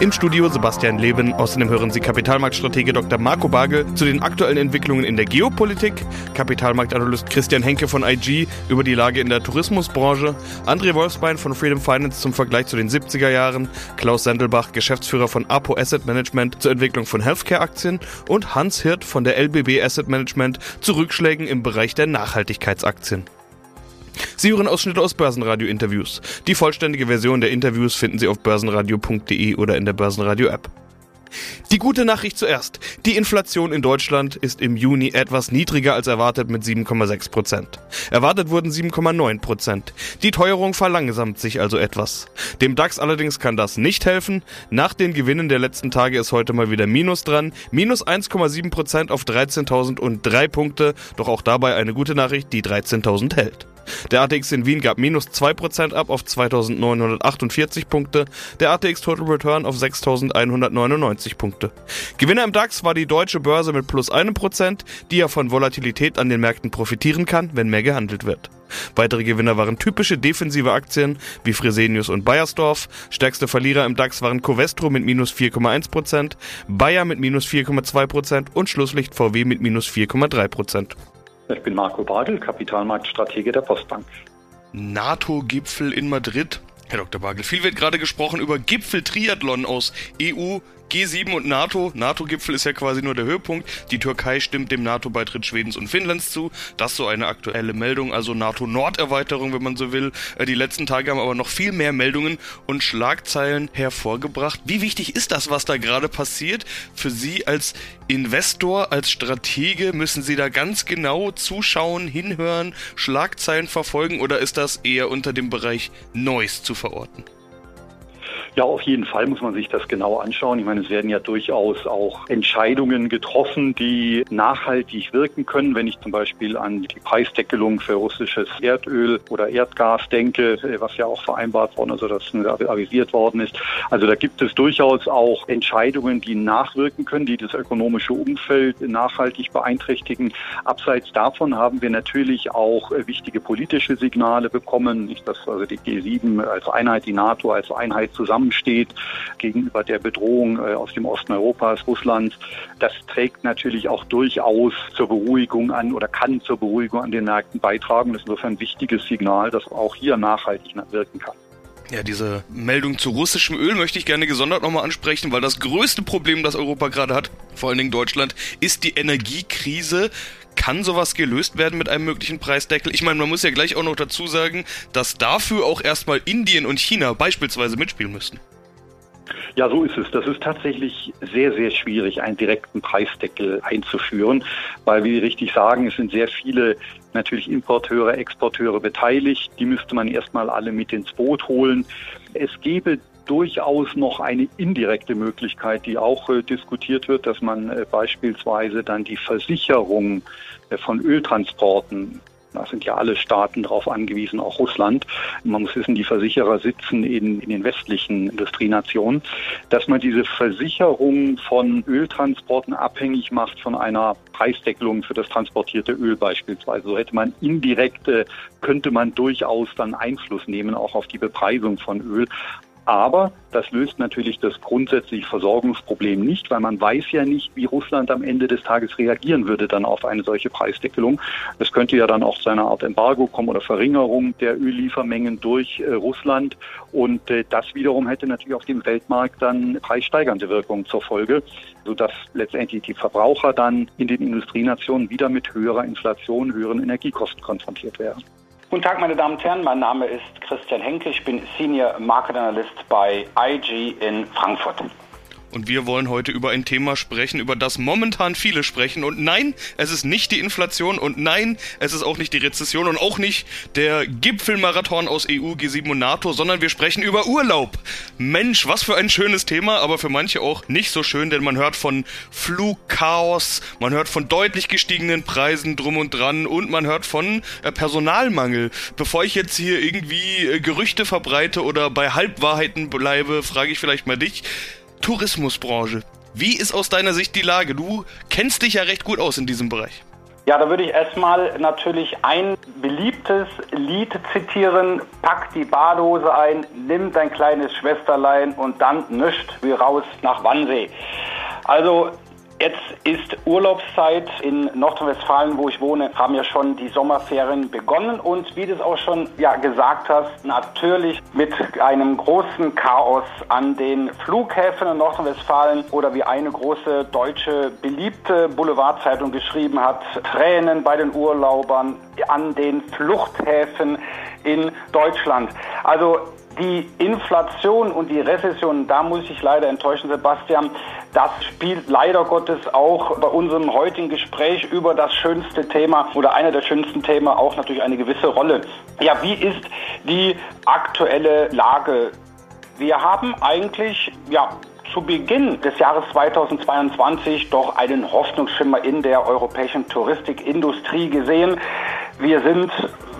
Im Studio Sebastian Leben. Außerdem hören Sie Kapitalmarktstratege Dr. Marco Bagel zu den aktuellen Entwicklungen in der Geopolitik, Kapitalmarktanalyst Christian Henke von IG über die Lage in der Tourismusbranche, André Wolfsbein von Freedom Finance zum Vergleich zu den 70er Jahren, Klaus Sendelbach, Geschäftsführer von Apo Asset Management zur Entwicklung von Healthcare-Aktien und Hans Hirt von der LBB Asset Management zu Rückschlägen im Bereich der Nachhaltigkeitsaktien. Sie hören Ausschnitte aus Börsenradio-Interviews. Die vollständige Version der Interviews finden Sie auf börsenradio.de oder in der Börsenradio-App. Die gute Nachricht zuerst. Die Inflation in Deutschland ist im Juni etwas niedriger als erwartet mit 7,6 Prozent. Erwartet wurden 7,9 Prozent. Die Teuerung verlangsamt sich also etwas. Dem DAX allerdings kann das nicht helfen. Nach den Gewinnen der letzten Tage ist heute mal wieder Minus dran. Minus 1,7 Prozent auf 13.003 Punkte. Doch auch dabei eine gute Nachricht, die 13.000 hält. Der ATX in Wien gab minus 2% ab auf 2948 Punkte, der ATX Total Return auf 6199 Punkte. Gewinner im DAX war die deutsche Börse mit plus 1%, die ja von Volatilität an den Märkten profitieren kann, wenn mehr gehandelt wird. Weitere Gewinner waren typische defensive Aktien wie Fresenius und Bayersdorf. Stärkste Verlierer im DAX waren Covestro mit minus 4,1%, Bayer mit minus 4,2% und Schlusslicht VW mit minus 4,3%. Ich bin Marco Bagel, Kapitalmarktstratege der Postbank. NATO-Gipfel in Madrid. Herr Dr. Bagel, viel wird gerade gesprochen über Gipfel-Triathlon aus EU, G7 und NATO. NATO-Gipfel ist ja quasi nur der Höhepunkt. Die Türkei stimmt dem NATO-Beitritt Schwedens und Finnlands zu. Das ist so eine aktuelle Meldung, also NATO-Norderweiterung, wenn man so will. Äh, die letzten Tage haben aber noch viel mehr Meldungen und Schlagzeilen hervorgebracht. Wie wichtig ist das, was da gerade passiert? Für Sie als Investor, als Stratege, müssen Sie da ganz genau zuschauen, hinhören, Schlagzeilen verfolgen oder ist das eher unter dem Bereich Neues zu verorten? Ja, auf jeden Fall muss man sich das genau anschauen. Ich meine, es werden ja durchaus auch Entscheidungen getroffen, die nachhaltig wirken können. Wenn ich zum Beispiel an die Preisdeckelung für russisches Erdöl oder Erdgas denke, was ja auch vereinbart worden, also das avisiert worden ist. Also da gibt es durchaus auch Entscheidungen, die nachwirken können, die das ökonomische Umfeld nachhaltig beeinträchtigen. Abseits davon haben wir natürlich auch wichtige politische Signale bekommen, nicht dass also die G7 als Einheit, die NATO als Einheit zusammen steht gegenüber der Bedrohung äh, aus dem Osten Europas, Russland. Das trägt natürlich auch durchaus zur Beruhigung an oder kann zur Beruhigung an den Märkten beitragen. Das ist insofern ein wichtiges Signal, das auch hier nachhaltig wirken kann. Ja, diese Meldung zu russischem Öl möchte ich gerne gesondert nochmal ansprechen, weil das größte Problem, das Europa gerade hat, vor allen Dingen Deutschland, ist die Energiekrise. Kann sowas gelöst werden mit einem möglichen Preisdeckel? Ich meine, man muss ja gleich auch noch dazu sagen, dass dafür auch erstmal Indien und China beispielsweise mitspielen müssten. Ja, so ist es. Das ist tatsächlich sehr, sehr schwierig, einen direkten Preisdeckel einzuführen, weil, wie Sie richtig sagen, es sind sehr viele natürlich Importeure, Exporteure beteiligt. Die müsste man erstmal alle mit ins Boot holen. Es gäbe durchaus noch eine indirekte Möglichkeit, die auch äh, diskutiert wird, dass man äh, beispielsweise dann die Versicherung äh, von Öltransporten da sind ja alle Staaten darauf angewiesen, auch Russland. Man muss wissen, die Versicherer sitzen in, in den westlichen Industrienationen, dass man diese Versicherung von Öltransporten abhängig macht von einer Preisdeckelung für das transportierte Öl beispielsweise. So hätte man indirekt, könnte man durchaus dann Einfluss nehmen, auch auf die Bepreisung von Öl. Aber das löst natürlich das grundsätzliche Versorgungsproblem nicht, weil man weiß ja nicht, wie Russland am Ende des Tages reagieren würde dann auf eine solche Preisdeckelung. Es könnte ja dann auch zu einer Art Embargo kommen oder Verringerung der Ölliefermengen durch äh, Russland. Und äh, das wiederum hätte natürlich auf dem Weltmarkt dann preissteigernde Wirkung zur Folge, sodass letztendlich die Verbraucher dann in den Industrienationen wieder mit höherer Inflation, höheren Energiekosten konfrontiert wären. Guten Tag, meine Damen und Herren. Mein Name ist Christian Henke. Ich bin Senior Market Analyst bei IG in Frankfurt. Und wir wollen heute über ein Thema sprechen, über das momentan viele sprechen. Und nein, es ist nicht die Inflation und nein, es ist auch nicht die Rezession und auch nicht der Gipfelmarathon aus EU, G7 und NATO, sondern wir sprechen über Urlaub. Mensch, was für ein schönes Thema, aber für manche auch nicht so schön, denn man hört von Flugchaos, man hört von deutlich gestiegenen Preisen drum und dran und man hört von äh, Personalmangel. Bevor ich jetzt hier irgendwie äh, Gerüchte verbreite oder bei Halbwahrheiten bleibe, frage ich vielleicht mal dich. Tourismusbranche. Wie ist aus deiner Sicht die Lage? Du kennst dich ja recht gut aus in diesem Bereich. Ja, da würde ich erstmal natürlich ein beliebtes Lied zitieren. Pack die Badehose ein, nimm dein kleines Schwesterlein und dann nischt wie raus nach Wannsee. Also Jetzt ist Urlaubszeit in Nordrhein-Westfalen, wo ich wohne, haben ja schon die Sommerferien begonnen und wie du es auch schon ja, gesagt hast, natürlich mit einem großen Chaos an den Flughäfen in Nordrhein-Westfalen oder wie eine große deutsche beliebte Boulevardzeitung geschrieben hat, Tränen bei den Urlaubern an den Fluchthäfen in Deutschland. Also die Inflation und die Rezession, da muss ich leider enttäuschen, Sebastian, das spielt leider Gottes auch bei unserem heutigen Gespräch über das schönste Thema oder einer der schönsten Themen auch natürlich eine gewisse Rolle. Ja, wie ist die aktuelle Lage? Wir haben eigentlich, ja, zu Beginn des Jahres 2022 doch einen Hoffnungsschimmer in der europäischen Touristikindustrie gesehen. Wir sind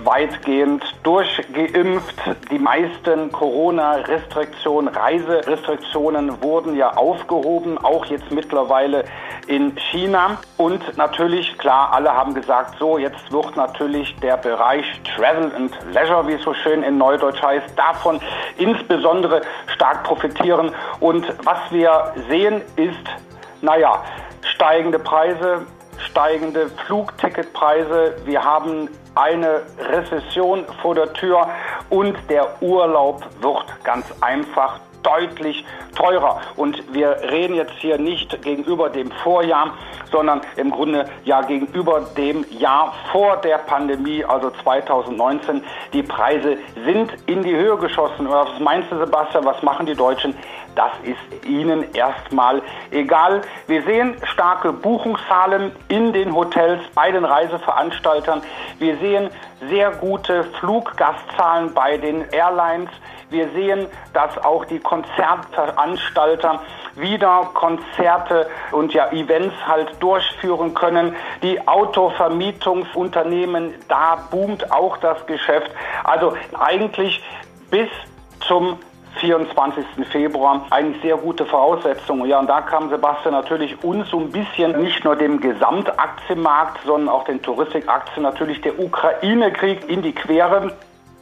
weitgehend durchgeimpft. Die meisten Corona-Restriktionen, Reiserestriktionen wurden ja aufgehoben, auch jetzt mittlerweile in China. Und natürlich, klar, alle haben gesagt, so, jetzt wird natürlich der Bereich Travel and Leisure, wie es so schön in Neudeutsch heißt, davon insbesondere stark profitieren. Und was wir sehen ist, naja, steigende Preise, steigende Flugticketpreise. Wir haben eine Rezession vor der Tür und der Urlaub wird ganz einfach deutlich teurer. Und wir reden jetzt hier nicht gegenüber dem Vorjahr, sondern im Grunde ja gegenüber dem Jahr vor der Pandemie, also 2019. Die Preise sind in die Höhe geschossen. Was meinst du, Sebastian, was machen die Deutschen? Das ist ihnen erstmal egal. Wir sehen starke Buchungszahlen in den Hotels bei den Reiseveranstaltern. Wir sehen sehr gute Fluggastzahlen bei den Airlines. Wir sehen, dass auch die Konzertveranstalter wieder Konzerte und ja Events halt durchführen können. Die Autovermietungsunternehmen, da boomt auch das Geschäft. Also eigentlich bis zum 24. Februar eigentlich sehr gute Voraussetzungen. Ja, und da kam Sebastian natürlich uns so ein bisschen nicht nur dem Gesamtaktienmarkt, sondern auch den Touristikaktien natürlich der Ukraine-Krieg in die Quere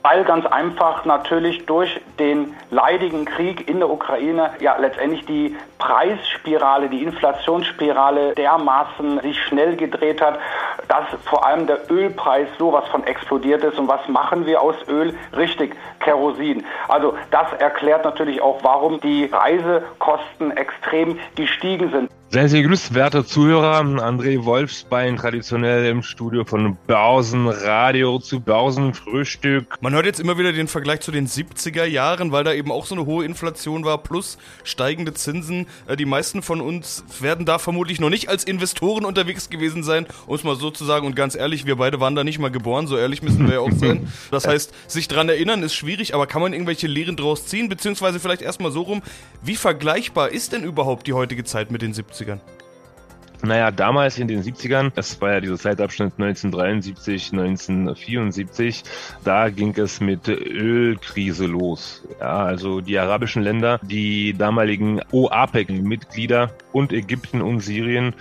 weil ganz einfach natürlich durch den leidigen Krieg in der Ukraine ja letztendlich die Preisspirale, die Inflationsspirale dermaßen sich schnell gedreht hat, dass vor allem der Ölpreis sowas von explodiert ist. Und was machen wir aus Öl? Richtig, Kerosin. Also das erklärt natürlich auch, warum die Reisekosten extrem gestiegen sind. Sehr, sehr grüßt, werte Zuhörer. André Wolfsbein, traditionell im Studio von Börsenradio zu Börsenfrühstück. Man hört jetzt immer wieder den Vergleich zu den 70er Jahren, weil da eben auch so eine hohe Inflation war, plus steigende Zinsen. Äh, die meisten von uns werden da vermutlich noch nicht als Investoren unterwegs gewesen sein, um es mal so zu sagen. Und ganz ehrlich, wir beide waren da nicht mal geboren, so ehrlich müssen wir ja auch sein. Das heißt, sich dran erinnern ist schwierig, aber kann man irgendwelche Lehren draus ziehen? Beziehungsweise vielleicht erstmal so rum, wie vergleichbar ist denn überhaupt die heutige Zeit mit den 70er 70ern? Naja, damals in den 70ern, das war ja dieser Zeitabschnitt 1973, 1974, da ging es mit Ölkrise los. Ja, also die arabischen Länder, die damaligen OAPEC-Mitglieder und Ägypten und Syrien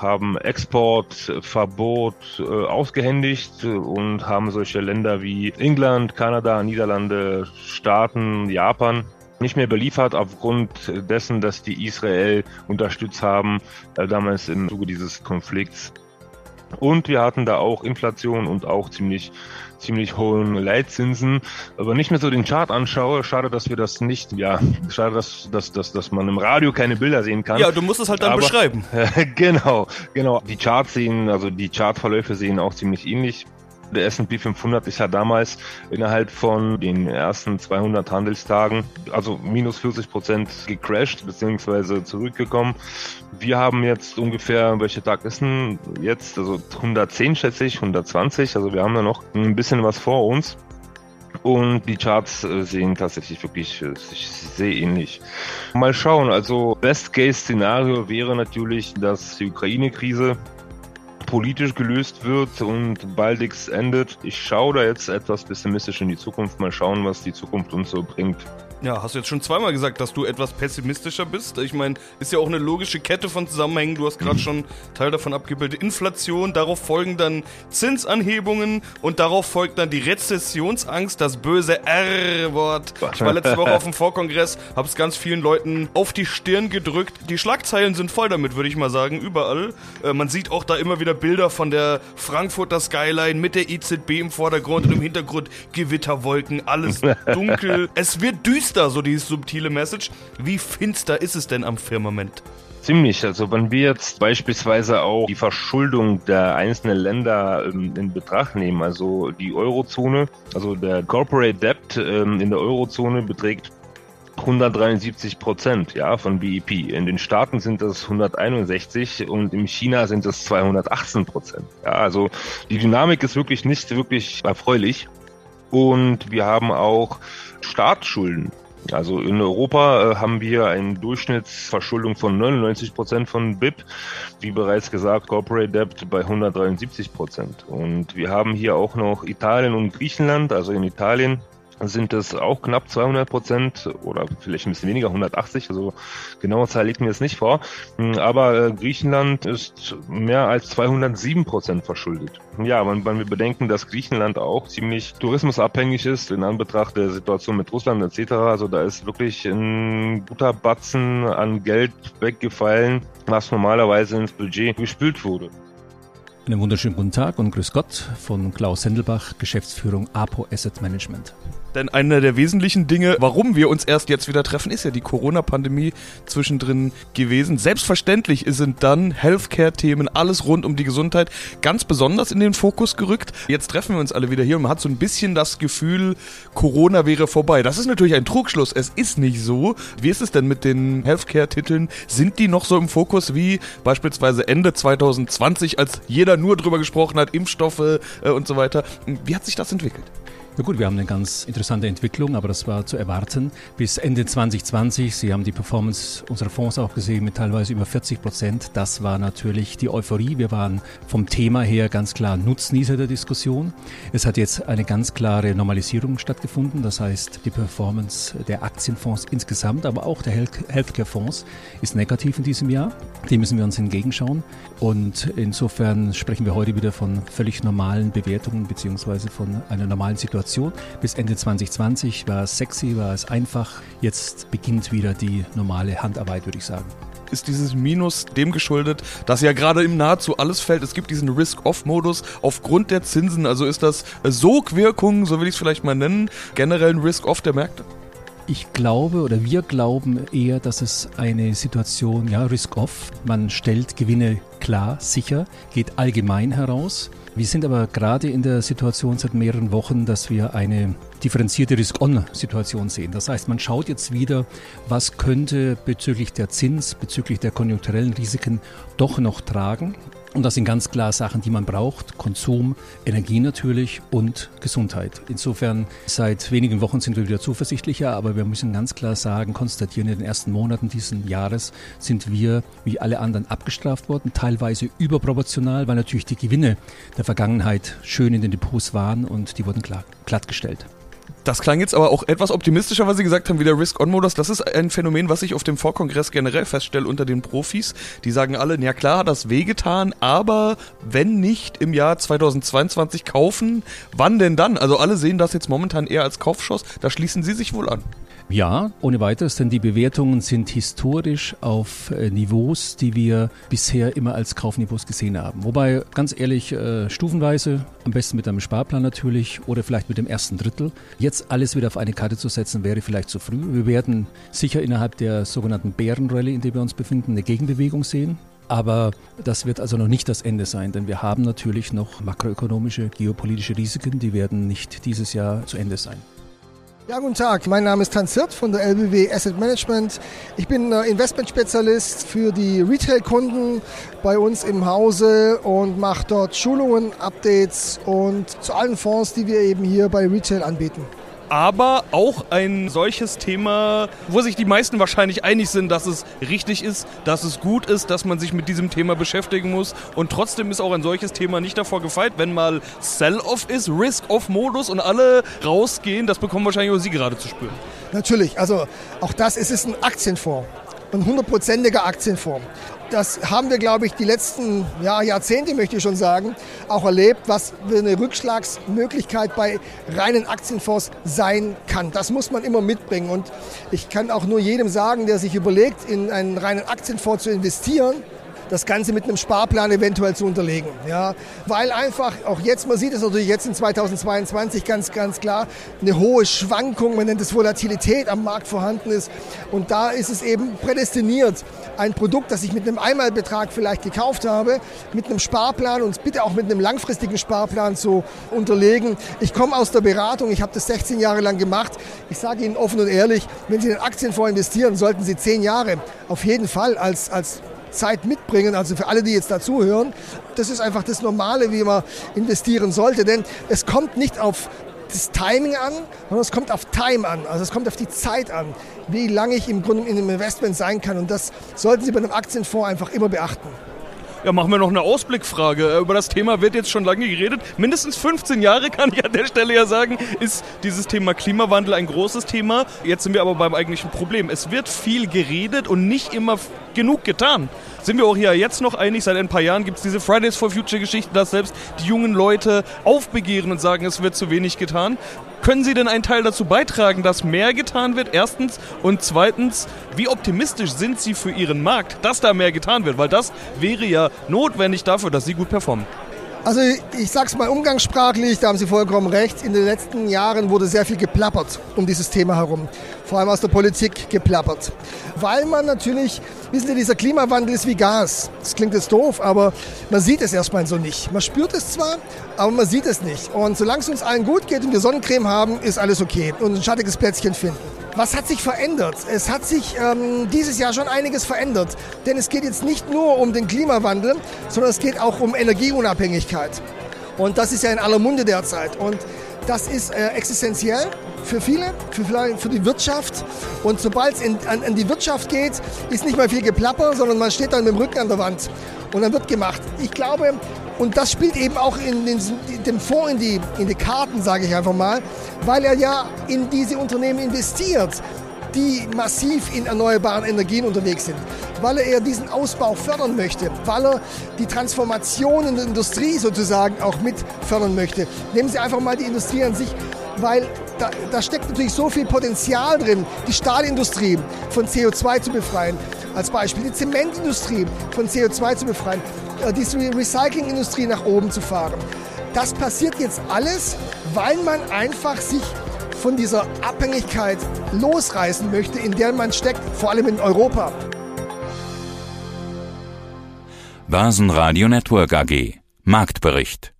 haben Exportverbot äh, ausgehändigt und haben solche Länder wie England, Kanada, Niederlande, Staaten, Japan nicht mehr beliefert aufgrund dessen, dass die Israel unterstützt haben, äh, damals im Zuge dieses Konflikts. Und wir hatten da auch Inflation und auch ziemlich, ziemlich hohen Leitzinsen. Aber nicht mehr so den Chart anschaue, schade, dass wir das nicht, ja, schade, dass, dass, dass, dass man im Radio keine Bilder sehen kann. Ja, du musst es halt dann Aber, beschreiben. genau, genau. Die Charts sehen, also die Chartverläufe sehen auch ziemlich ähnlich der S&P 500 ist ja damals innerhalb von den ersten 200 Handelstagen, also minus 40 Prozent gecrashed bzw. zurückgekommen. Wir haben jetzt ungefähr, welcher Tag ist denn jetzt? Also 110 schätze ich, 120. Also wir haben da noch ein bisschen was vor uns. Und die Charts äh, sehen tatsächlich wirklich sehr ähnlich. Mal schauen, also Best-Case-Szenario wäre natürlich, dass die Ukraine-Krise politisch gelöst wird und baldigst endet. Ich schaue da jetzt etwas pessimistisch in die Zukunft. Mal schauen, was die Zukunft uns so bringt. Ja, hast du jetzt schon zweimal gesagt, dass du etwas pessimistischer bist. Ich meine, ist ja auch eine logische Kette von Zusammenhängen. Du hast gerade schon Teil davon abgebildet. Inflation, darauf folgen dann Zinsanhebungen und darauf folgt dann die Rezessionsangst, das böse R-Wort. Ich war letzte Woche auf dem Vorkongress, hab's ganz vielen Leuten auf die Stirn gedrückt. Die Schlagzeilen sind voll damit, würde ich mal sagen, überall. Äh, man sieht auch da immer wieder Bilder von der Frankfurter Skyline mit der EZB im Vordergrund und im Hintergrund Gewitterwolken, alles dunkel. es wird düster finster, so die subtile Message. Wie finster ist es denn am Firmament? Ziemlich. Also wenn wir jetzt beispielsweise auch die Verschuldung der einzelnen Länder ähm, in Betracht nehmen, also die Eurozone, also der Corporate Debt ähm, in der Eurozone beträgt 173 Prozent ja, von BIP. In den Staaten sind das 161 und in China sind das 218 Prozent. Ja, also die Dynamik ist wirklich nicht wirklich erfreulich. Und wir haben auch Staatsschulden. Also in Europa äh, haben wir eine Durchschnittsverschuldung von 99 Prozent von BIP, wie bereits gesagt, Corporate Debt bei 173 Prozent. Und wir haben hier auch noch Italien und Griechenland. Also in Italien sind es auch knapp 200 Prozent oder vielleicht ein bisschen weniger, 180. Also genaue Zahl liegt mir jetzt nicht vor. Hm, aber äh, Griechenland ist mehr als 207 Prozent verschuldet. Ja, wenn, wenn wir bedenken, dass Griechenland auch ziemlich tourismusabhängig ist in Anbetracht der Situation mit Russland etc. Also da ist wirklich ein guter Batzen an Geld weggefallen, was normalerweise ins Budget gespült wurde. Einen wunderschönen guten Tag und Grüß Gott von Klaus Sendelbach, Geschäftsführung APO Asset Management. Denn einer der wesentlichen Dinge, warum wir uns erst jetzt wieder treffen, ist ja die Corona-Pandemie zwischendrin gewesen. Selbstverständlich sind dann Healthcare-Themen, alles rund um die Gesundheit, ganz besonders in den Fokus gerückt. Jetzt treffen wir uns alle wieder hier und man hat so ein bisschen das Gefühl, Corona wäre vorbei. Das ist natürlich ein Trugschluss. Es ist nicht so. Wie ist es denn mit den Healthcare-Titeln? Sind die noch so im Fokus wie beispielsweise Ende 2020, als jeder nur drüber gesprochen hat, Impfstoffe äh, und so weiter? Wie hat sich das entwickelt? Ja gut, wir haben eine ganz interessante Entwicklung, aber das war zu erwarten. Bis Ende 2020, Sie haben die Performance unserer Fonds auch gesehen mit teilweise über 40 Prozent. Das war natürlich die Euphorie. Wir waren vom Thema her ganz klar Nutznießer der Diskussion. Es hat jetzt eine ganz klare Normalisierung stattgefunden. Das heißt, die Performance der Aktienfonds insgesamt, aber auch der Healthcare-Fonds ist negativ in diesem Jahr. Dem müssen wir uns entgegenschauen. Und insofern sprechen wir heute wieder von völlig normalen Bewertungen beziehungsweise von einer normalen Situation Situation. Bis Ende 2020 war es sexy, war es einfach. Jetzt beginnt wieder die normale Handarbeit, würde ich sagen ist dieses Minus dem geschuldet, dass ja gerade im nahezu alles fällt. Es gibt diesen Risk-Off-Modus aufgrund der Zinsen. Also ist das Sogwirkung, so will ich es vielleicht mal nennen, generell ein Risk-Off der Märkte? Ich glaube oder wir glauben eher, dass es eine Situation, ja, Risk-Off. Man stellt Gewinne klar, sicher, geht allgemein heraus. Wir sind aber gerade in der Situation seit mehreren Wochen, dass wir eine differenzierte Risk-On-Situation sehen. Das heißt, man schaut jetzt wieder, was könnte bezüglich der Zins, bezüglich der konjunkturellen Risiken doch noch tragen. Und das sind ganz klar Sachen, die man braucht. Konsum, Energie natürlich und Gesundheit. Insofern, seit wenigen Wochen sind wir wieder zuversichtlicher, aber wir müssen ganz klar sagen, konstatieren, in den ersten Monaten dieses Jahres sind wir wie alle anderen abgestraft worden, teilweise überproportional, weil natürlich die Gewinne der Vergangenheit schön in den Depots waren und die wurden glattgestellt. Das klang jetzt aber auch etwas optimistischer, was Sie gesagt haben, wie der Risk-On-Modus. Das ist ein Phänomen, was ich auf dem Vorkongress generell feststelle unter den Profis. Die sagen alle, ja klar, hat das wehgetan, aber wenn nicht im Jahr 2022 kaufen, wann denn dann? Also alle sehen das jetzt momentan eher als Kaufschuss. Da schließen Sie sich wohl an. Ja, ohne weiteres, denn die Bewertungen sind historisch auf äh, Niveaus, die wir bisher immer als Kaufniveaus gesehen haben. Wobei, ganz ehrlich, äh, stufenweise, am besten mit einem Sparplan natürlich oder vielleicht mit dem ersten Drittel. Jetzt alles wieder auf eine Karte zu setzen, wäre vielleicht zu früh. Wir werden sicher innerhalb der sogenannten Bärenrallye, in der wir uns befinden, eine Gegenbewegung sehen. Aber das wird also noch nicht das Ende sein, denn wir haben natürlich noch makroökonomische, geopolitische Risiken, die werden nicht dieses Jahr zu Ende sein. Ja, guten Tag. Mein Name ist Hans Hirt von der LBW Asset Management. Ich bin äh, Investmentspezialist für die Retail-Kunden bei uns im Hause und mache dort Schulungen, Updates und zu allen Fonds, die wir eben hier bei Retail anbieten. Aber auch ein solches Thema, wo sich die meisten wahrscheinlich einig sind, dass es richtig ist, dass es gut ist, dass man sich mit diesem Thema beschäftigen muss. Und trotzdem ist auch ein solches Thema nicht davor gefeit, wenn mal Sell-off ist, Risk-off-Modus und alle rausgehen. Das bekommen wahrscheinlich auch Sie gerade zu spüren. Natürlich, also auch das ist es ein Aktienfonds, ein hundertprozentiger Aktienfonds das haben wir, glaube ich, die letzten ja, Jahrzehnte, möchte ich schon sagen, auch erlebt, was eine Rückschlagsmöglichkeit bei reinen Aktienfonds sein kann. Das muss man immer mitbringen. Und ich kann auch nur jedem sagen, der sich überlegt, in einen reinen Aktienfonds zu investieren, das Ganze mit einem Sparplan eventuell zu unterlegen. Ja, weil einfach, auch jetzt, man sieht es natürlich jetzt in 2022 ganz, ganz klar, eine hohe Schwankung, man nennt es Volatilität am Markt vorhanden ist. Und da ist es eben prädestiniert, ein Produkt, das ich mit einem Einmalbetrag vielleicht gekauft habe, mit einem Sparplan und bitte auch mit einem langfristigen Sparplan zu unterlegen. Ich komme aus der Beratung, ich habe das 16 Jahre lang gemacht. Ich sage Ihnen offen und ehrlich, wenn Sie in den Aktienfonds investieren, sollten Sie 10 Jahre auf jeden Fall als, als Zeit mitbringen. Also für alle, die jetzt dazuhören, das ist einfach das Normale, wie man investieren sollte. Denn es kommt nicht auf das Timing an, sondern es kommt auf Time an. Also es kommt auf die Zeit an, wie lange ich im Grunde in einem Investment sein kann. Und das sollten Sie bei einem Aktienfonds einfach immer beachten. Ja, machen wir noch eine Ausblickfrage. Äh, über das Thema wird jetzt schon lange geredet. Mindestens 15 Jahre kann ich an der Stelle ja sagen, ist dieses Thema Klimawandel ein großes Thema. Jetzt sind wir aber beim eigentlichen Problem. Es wird viel geredet und nicht immer genug getan. Sind wir auch hier jetzt noch einig? Seit ein paar Jahren gibt es diese Fridays for Future Geschichte, dass selbst die jungen Leute aufbegehren und sagen, es wird zu wenig getan. Können Sie denn einen Teil dazu beitragen, dass mehr getan wird? Erstens. Und zweitens, wie optimistisch sind Sie für Ihren Markt, dass da mehr getan wird? Weil das wäre ja notwendig dafür, dass Sie gut performen. Also ich sage es mal umgangssprachlich, da haben Sie vollkommen recht. In den letzten Jahren wurde sehr viel geplappert um dieses Thema herum. Vor allem aus der Politik geplappert. Weil man natürlich, wissen Sie, dieser Klimawandel ist wie Gas. Das klingt jetzt doof, aber man sieht es erstmal so nicht. Man spürt es zwar, aber man sieht es nicht. Und solange es uns allen gut geht und wir Sonnencreme haben, ist alles okay. Und ein schattiges Plätzchen finden. Was hat sich verändert? Es hat sich ähm, dieses Jahr schon einiges verändert. Denn es geht jetzt nicht nur um den Klimawandel, sondern es geht auch um Energieunabhängigkeit. Und das ist ja in aller Munde derzeit. Und das ist äh, existenziell für viele, für, für die Wirtschaft. Und sobald es an, an die Wirtschaft geht, ist nicht mehr viel Geplapper, sondern man steht dann mit dem Rücken an der Wand. Und dann wird gemacht. Ich glaube, und das spielt eben auch in den, dem Fonds in die, in die Karten, sage ich einfach mal, weil er ja in diese Unternehmen investiert, die massiv in erneuerbaren Energien unterwegs sind, weil er diesen Ausbau fördern möchte, weil er die Transformation in der Industrie sozusagen auch mit fördern möchte. Nehmen Sie einfach mal die Industrie an sich, weil da, da steckt natürlich so viel Potenzial drin, die Stahlindustrie von CO2 zu befreien, als Beispiel die Zementindustrie von CO2 zu befreien, äh, die Recyclingindustrie nach oben zu fahren. Das passiert jetzt alles, weil man einfach sich von dieser Abhängigkeit losreißen möchte, in der man steckt, vor allem in Europa. Basen Radio Network AG Marktbericht